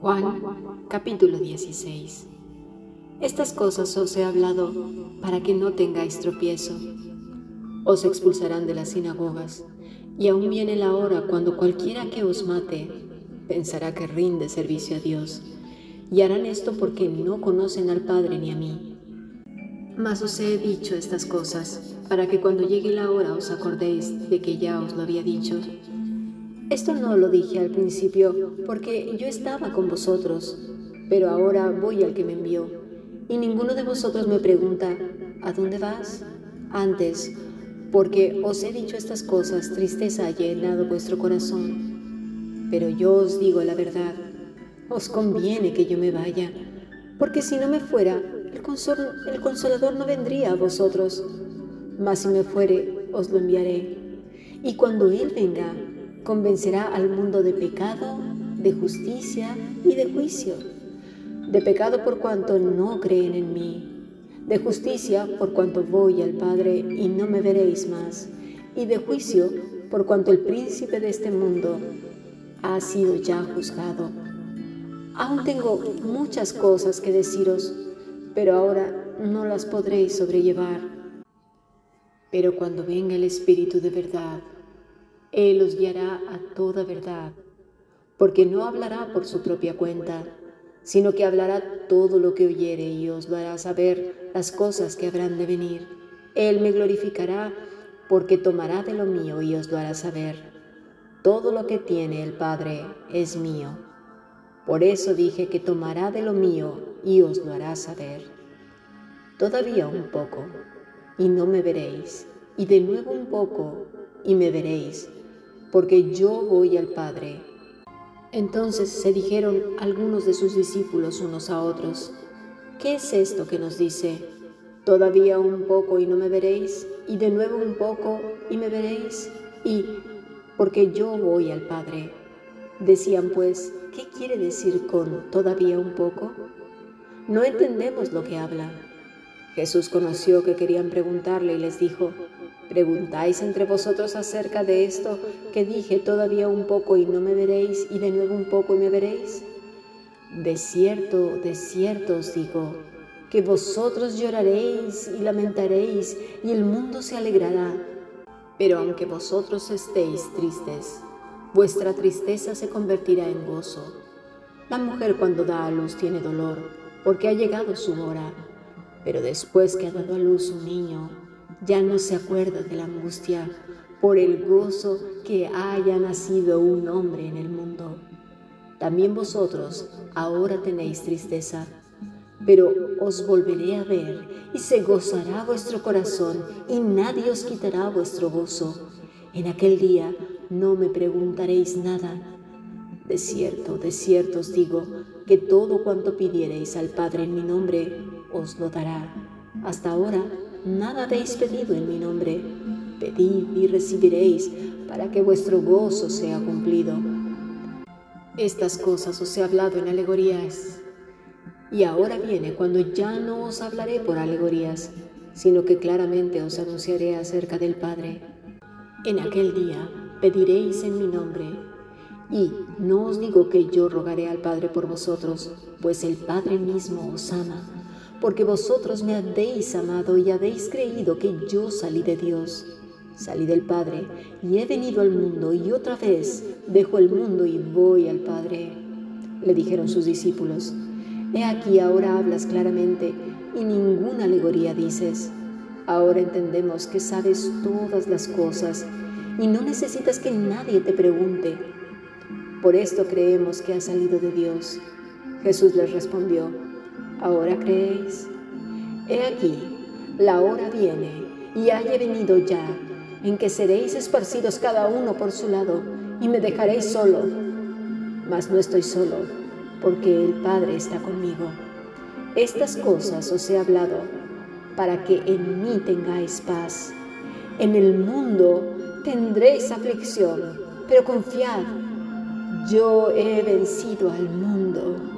Juan capítulo 16 Estas cosas os he hablado para que no tengáis tropiezo. Os expulsarán de las sinagogas, y aún viene la hora cuando cualquiera que os mate pensará que rinde servicio a Dios, y harán esto porque no conocen al Padre ni a mí. Mas os he dicho estas cosas para que cuando llegue la hora os acordéis de que ya os lo había dicho. Esto no lo dije al principio porque yo estaba con vosotros, pero ahora voy al que me envió. Y ninguno de vosotros me pregunta, ¿a dónde vas? Antes, porque os he dicho estas cosas, tristeza ha llenado vuestro corazón. Pero yo os digo la verdad, os conviene que yo me vaya, porque si no me fuera, el, el consolador no vendría a vosotros, mas si me fuere, os lo enviaré. Y cuando Él venga, convencerá al mundo de pecado, de justicia y de juicio. De pecado por cuanto no creen en mí, de justicia por cuanto voy al Padre y no me veréis más, y de juicio por cuanto el príncipe de este mundo ha sido ya juzgado. Aún tengo muchas cosas que deciros, pero ahora no las podréis sobrellevar. Pero cuando venga el Espíritu de verdad, él os guiará a toda verdad, porque no hablará por su propia cuenta, sino que hablará todo lo que oyere y os lo hará saber las cosas que habrán de venir. Él me glorificará porque tomará de lo mío y os lo hará saber. Todo lo que tiene el Padre es mío. Por eso dije que tomará de lo mío y os lo hará saber. Todavía un poco, y no me veréis, y de nuevo un poco, y me veréis porque yo voy al Padre. Entonces se dijeron algunos de sus discípulos unos a otros, ¿qué es esto que nos dice? Todavía un poco y no me veréis, y de nuevo un poco y me veréis, y porque yo voy al Padre. Decían pues, ¿qué quiere decir con todavía un poco? No entendemos lo que habla. Jesús conoció que querían preguntarle y les dijo, ¿Preguntáis entre vosotros acerca de esto que dije todavía un poco y no me veréis y de nuevo un poco y me veréis? De cierto, de cierto os digo, que vosotros lloraréis y lamentaréis y el mundo se alegrará. Pero aunque vosotros estéis tristes, vuestra tristeza se convertirá en gozo. La mujer cuando da a luz tiene dolor, porque ha llegado su hora, pero después que ha dado a luz un niño, ya no se acuerda de la angustia por el gozo que haya nacido un hombre en el mundo. También vosotros ahora tenéis tristeza, pero os volveré a ver y se gozará vuestro corazón y nadie os quitará vuestro gozo. En aquel día no me preguntaréis nada. De cierto, de cierto os digo que todo cuanto pidiereis al Padre en mi nombre os lo dará. Hasta ahora nada habéis pedido en mi nombre. Pedid y recibiréis para que vuestro gozo sea cumplido. Estas cosas os he hablado en alegorías. Y ahora viene cuando ya no os hablaré por alegorías, sino que claramente os anunciaré acerca del Padre. En aquel día pediréis en mi nombre. Y no os digo que yo rogaré al Padre por vosotros, pues el Padre mismo os ama porque vosotros me habéis amado y habéis creído que yo salí de Dios. Salí del Padre y he venido al mundo y otra vez dejo el mundo y voy al Padre. Le dijeron sus discípulos, He aquí ahora hablas claramente y ninguna alegoría dices. Ahora entendemos que sabes todas las cosas y no necesitas que nadie te pregunte. Por esto creemos que has salido de Dios. Jesús les respondió, ¿Ahora creéis? He aquí, la hora viene y haya venido ya, en que seréis esparcidos cada uno por su lado y me dejaréis solo. Mas no estoy solo, porque el Padre está conmigo. Estas cosas os he hablado para que en mí tengáis paz. En el mundo tendréis aflicción, pero confiad, yo he vencido al mundo.